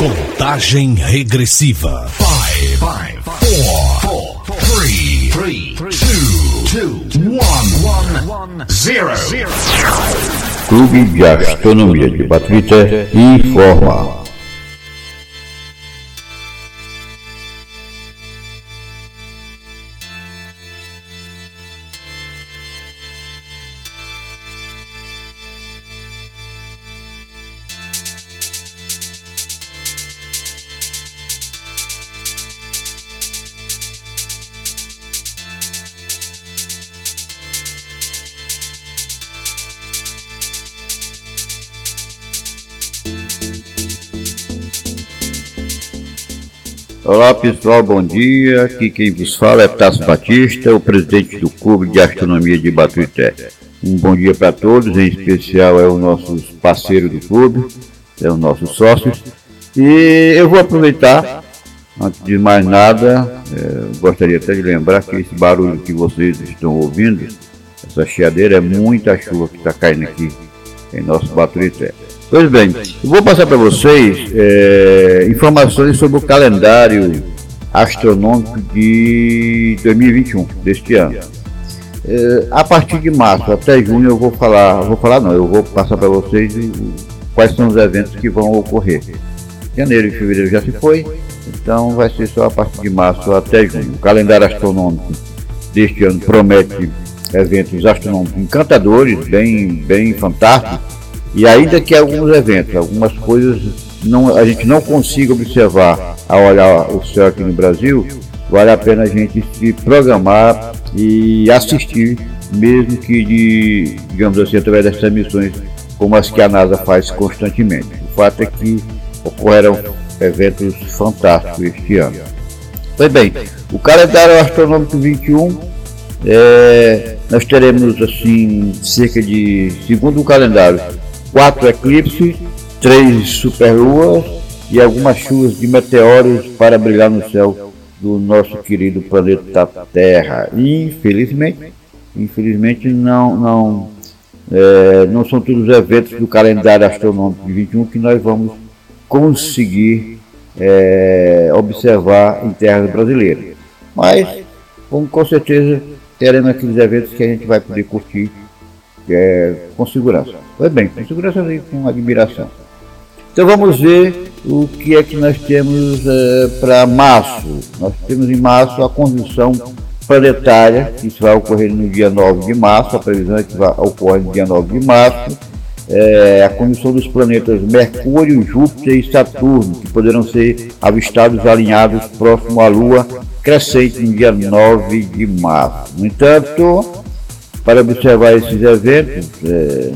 Contagem regressiva. Five, five, four, four, three, three, two, two, one, one, zero. Clube de Astronomia de Baturité informa. Olá pessoal, bom dia. Aqui quem vos fala é Tasso Batista, o presidente do Clube de Astronomia de Batuité. Um bom dia para todos, em especial é o nosso parceiro do clube, é os nossos sócios. E eu vou aproveitar, antes de mais nada, é, gostaria até de lembrar que esse barulho que vocês estão ouvindo, essa chiadeira é muita chuva que está caindo aqui em nosso Baturité. Pois bem, vou passar para vocês é, informações sobre o calendário astronômico de 2021, deste ano. É, a partir de março até junho eu vou falar, vou falar não, eu vou passar para vocês quais são os eventos que vão ocorrer. Janeiro e fevereiro já se foi, então vai ser só a partir de março até junho. O calendário astronômico deste ano promete eventos astronômicos encantadores, bem, bem fantásticos e ainda que alguns eventos, algumas coisas não, a gente não consiga observar ao olhar o céu aqui no Brasil, vale a pena a gente se programar e assistir, mesmo que de, digamos assim, através dessas missões como as que a NASA faz constantemente. O fato é que ocorreram eventos fantásticos este ano. Pois bem, o calendário astronômico 21, é, nós teremos assim cerca de, segundo o calendário, quatro eclipses, três superluas e algumas chuvas de meteoros para brilhar no céu do nosso querido planeta Terra. Infelizmente, infelizmente não, não, é, não são todos os eventos do calendário astronômico de 21 que nós vamos conseguir é, observar em terras brasileiras. Mas, com, certeza, teremos aqueles eventos que a gente vai poder curtir é, com segurança. Foi bem, com segurança e com admiração. Então vamos ver o que é que nós temos é, para março. Nós temos em março a conjunção planetária, que vai ocorrer no dia 9 de março, a previsão é que vai ocorrer no dia 9 de março. É, a conjunção dos planetas Mercúrio, Júpiter e Saturno, que poderão ser avistados alinhados próximo à Lua crescente no dia 9 de março. No entanto, para observar esses eventos, é,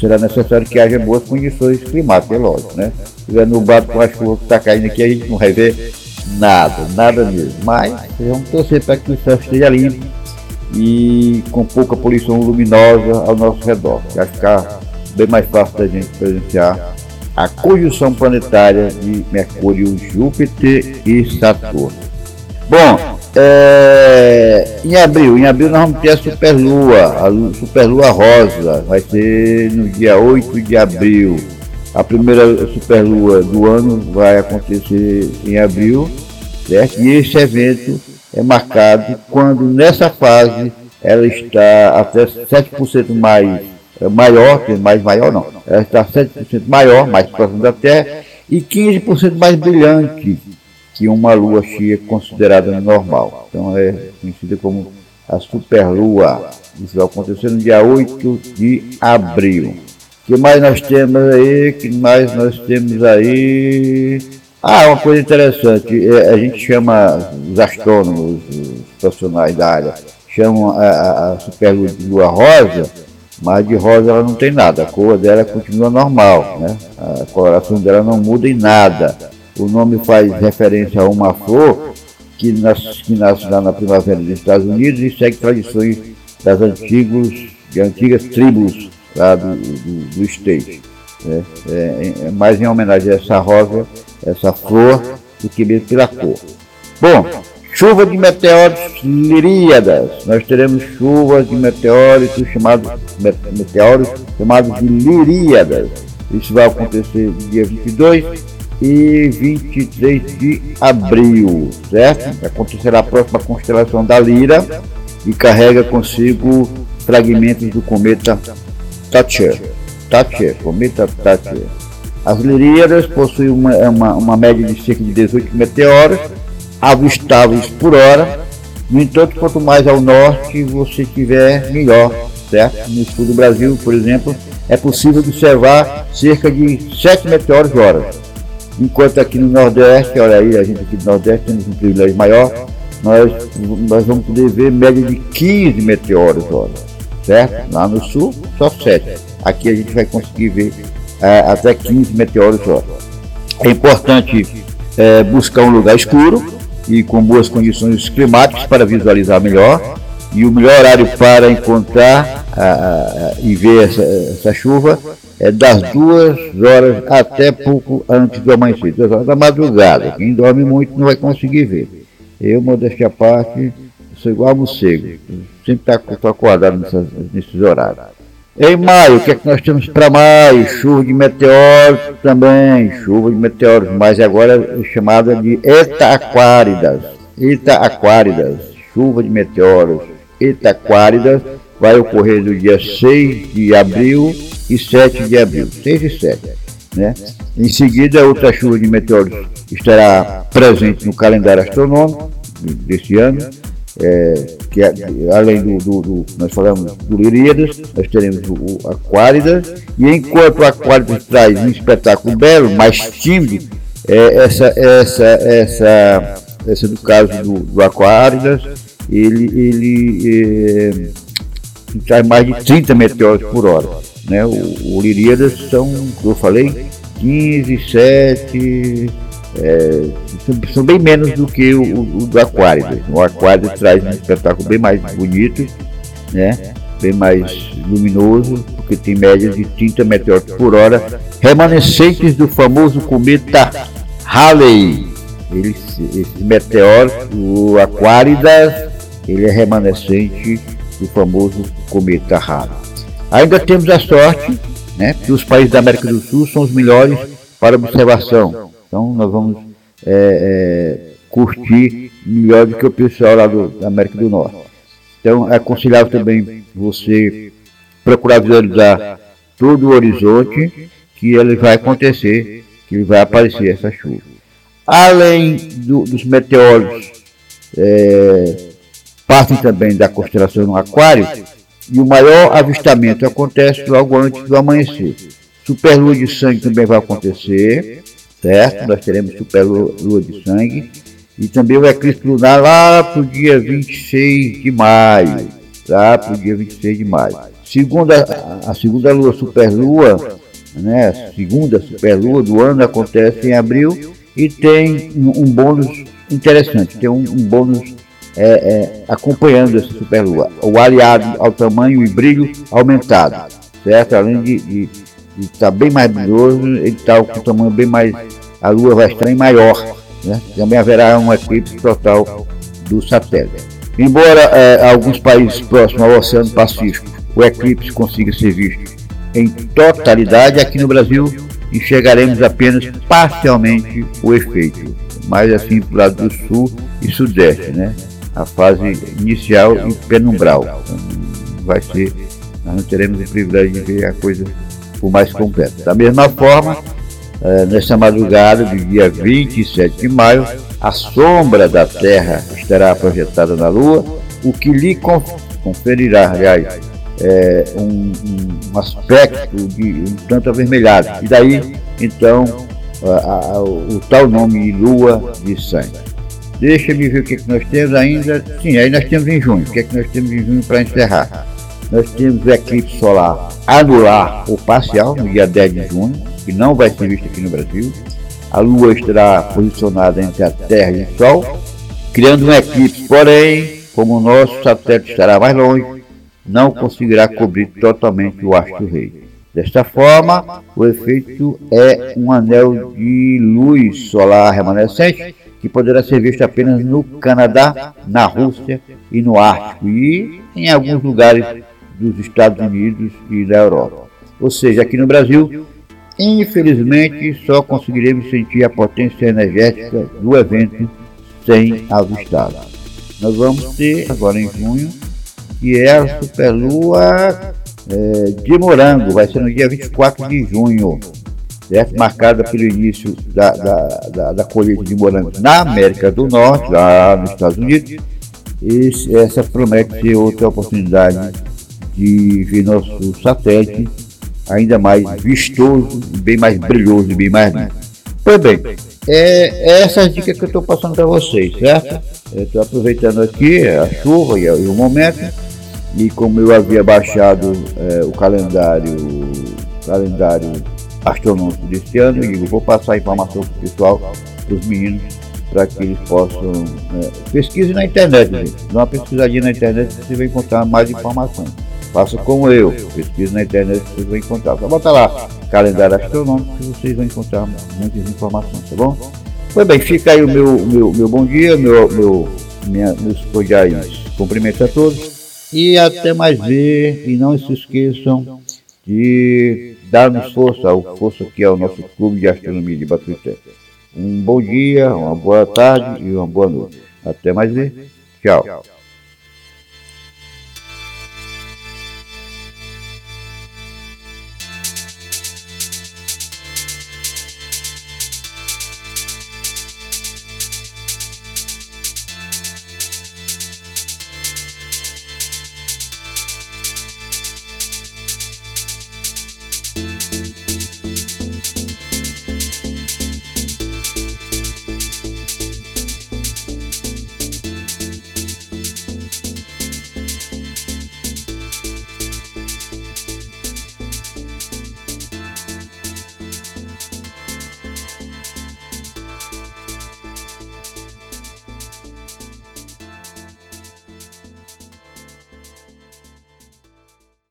será necessário que haja boas condições climáticas, é lógico, né? Se estiver nublado com a chuva que está caindo aqui, a gente não vai ver nada, nada mesmo. Mas vamos torcer para que o céu esteja limpo e com pouca poluição luminosa ao nosso redor. Vai ficar bem mais fácil da gente presenciar a conjunção planetária de Mercúrio, Júpiter e Saturno. Bom, é, em abril, em abril nós vamos ter a Superlua, a Superlua Rosa, vai ser no dia 8 de abril. A primeira Superlua do ano vai acontecer em abril, certo? E esse evento é marcado quando nessa fase ela está até 7% mais é, maior, mais maior não, ela está 7% maior, mais próxima da Terra, e 15% mais brilhante que uma lua cheia considerada normal. Então é conhecida como a superlua. Isso vai acontecer no dia 8 de abril. O que mais nós temos aí? que mais nós temos aí? Ah, uma coisa interessante, é, a gente chama os astrônomos, os profissionais da área, chamam a, a, superlua de lua rosa, mas de rosa ela não tem nada, a cor dela continua normal, né? a coloração dela não muda em nada. O nome faz referência a uma flor que nasce, que nasce lá na primavera dos Estados Unidos e segue tradições das antigos, de antigas tribos lá do, do, do State. É, é, é, mais em homenagem a essa rosa, essa flor, do que mesmo pela cor. Bom, chuva de meteoros liríadas. Nós teremos chuvas de meteoros chamados meteoros chamados de liríadas. Isso vai acontecer no dia 22 e 23 de abril, certo? Acontecerá a próxima constelação da Lira e carrega consigo fragmentos do cometa Thatcher. Thatcher, cometa Thatcher. As Liríadas possuem uma, uma, uma média de cerca de 18 meteoros avistáveis por hora. No entanto, quanto mais ao norte você tiver, melhor, certo? No sul do Brasil, por exemplo, é possível observar cerca de 7 meteoros hora. Enquanto aqui no Nordeste, olha aí, a gente aqui no Nordeste temos um privilégio maior, nós, nós vamos poder ver média de 15 meteoros hora, certo? Lá no Sul, só 7. Aqui a gente vai conseguir ver é, até 15 meteoros hora. É importante é, buscar um lugar escuro e com boas condições climáticas para visualizar melhor. E o melhor horário para encontrar a, a, e ver essa, essa, chuva é das duas horas até pouco antes do amanhecer, duas horas da madrugada. Quem dorme muito não vai conseguir ver. Eu, modéstia à parte, sou igual a morcego, sempre estou tá, acordado nessas, nesses horários. Em maio, o que é que nós temos para maio? Chuva de meteoros também, chuva de meteoros, mas agora é chamada de Etaquáridas. Etaquáridas, chuva de meteoros Etaquáridas, vai ocorrer no dia 6 de abril e 7 de abril, 6 e 7. Né? Em seguida, outra chuva de meteoros estará presente no calendário astronômico desse ano é, que é, além do, do, do, nós falamos do Liríadas, nós teremos o, o Aquáridas, e enquanto o Aquáridas traz um espetáculo belo, mais tímido, é, essa, essa, essa, essa do caso do, do Aquáridas, ele, ele é, traz mais de 30 meteoros por hora. Né? O, o Liríadas são, como eu falei, 15, 7, é, são bem menos do que o, o, do Aquário. O Aquário traz um espetáculo bem mais bonito, né? bem mais luminoso, porque tem médias de 30 meteoros por hora, remanescentes do famoso cometa Halley. Ele, esse meteoro, o Aquáridas, ele é remanescente do famoso cometa Halley. Ainda temos a sorte né, que os países da América do Sul são os melhores para observação então nós vamos é, é, curtir melhor do que o pessoal lá do, da América do Norte. Então é aconselhável também você procurar visualizar todo o horizonte que ele vai acontecer, que vai aparecer essa chuva. Além do, dos meteoros, é, partem também da constelação no Aquário, e o maior avistamento acontece logo antes do amanhecer. Superlua de sangue também vai acontecer, certo? Nós teremos super lua de sangue e também o eclipse lunar lá para o dia 26 de maio, lá para o dia 26 de maio. Segunda, a segunda lua superlua, né, segunda superlua do ano acontece em abril e tem um, um bônus interessante, tem um, um bônus é, é, acompanhando essa superlua, o aliado ao tamanho e brilho aumentado, certo? Além de, ele está bem mais brilhoso, ele está com um tamanho bem mais. A Lua vai estar em maior. Né? Também haverá um eclipse total do satélite. Embora é, alguns países próximos ao Oceano Pacífico o eclipse consiga ser visto em totalidade, aqui no Brasil enxergaremos apenas parcialmente o efeito, mais assim para o lado do sul e sudeste, né? A fase inicial e penumbral. Vai ser, nós não teremos o privilégio de ver a coisa por mais completo. Da mesma forma, é, nessa madrugada do dia 27 de maio, a sombra da Terra estará projetada na Lua, o que lhe conferirá, aliás, é, um, um, aspecto de um tanto avermelhado. E daí, então, a, a, o, o tal nome Lua de Sangue. Deixa-me ver o que, é que nós temos ainda. Sim, aí nós temos em junho. O que é que nós temos em junho para encerrar? Nós temos o eclipse solar anular ou parcial no dia 10 de junho, que não vai ser visto aqui no Brasil. A Lua estará posicionada entre a Terra e o Sol, criando um eclipse, porém, como o nosso satélite estará mais longe, não conseguirá cobrir totalmente o astro-rei. Desta forma, o efeito é um anel de luz solar remanescente que poderá ser visto apenas no Canadá, na Rússia e no Ártico e em alguns lugares dos Estados Unidos e da Europa. Ou seja, aqui no Brasil, Infelizmente, só conseguiremos sentir a potência energética do evento sem avistados. Nós vamos ter agora em junho, que é a Superlua é, de Morango, vai ser no dia 24 de junho, certo? marcada pelo início da, da, da, da colheita de morangos na América do Norte, lá nos Estados Unidos. E essa promete ser outra oportunidade de ver nosso satélite ainda mais vistoso, bem mais brilhoso e bem mais lindo. Pois bem, é, é essa dica que eu estou passando para vocês, certo? Estou aproveitando aqui a chuva e, e, o momento, e como eu havia baixado é, o calendário, calendário astronômico deste ano, e vou passar a informação para o pessoal, para os meninos, para que eles possam. É, pesquise na internet, gente. Dá uma pesquisadinha na internet você vai encontrar mais informações. Faça como eu, pesquise na internet vocês vão encontrar. Só bota lá, calendário astronômico, que vocês vão encontrar muitas informações, tá bom? Pois bem, fica aí o meu, meu, meu bom dia, meu, meu, minha, meus cordiais cumprimentos a todos. E até mais ver. E não se esqueçam de dar-nos força, o força que é o nosso clube de astronomia de Batuité. Um bom dia, uma boa tarde e uma boa noite. Até mais ver. Tchau.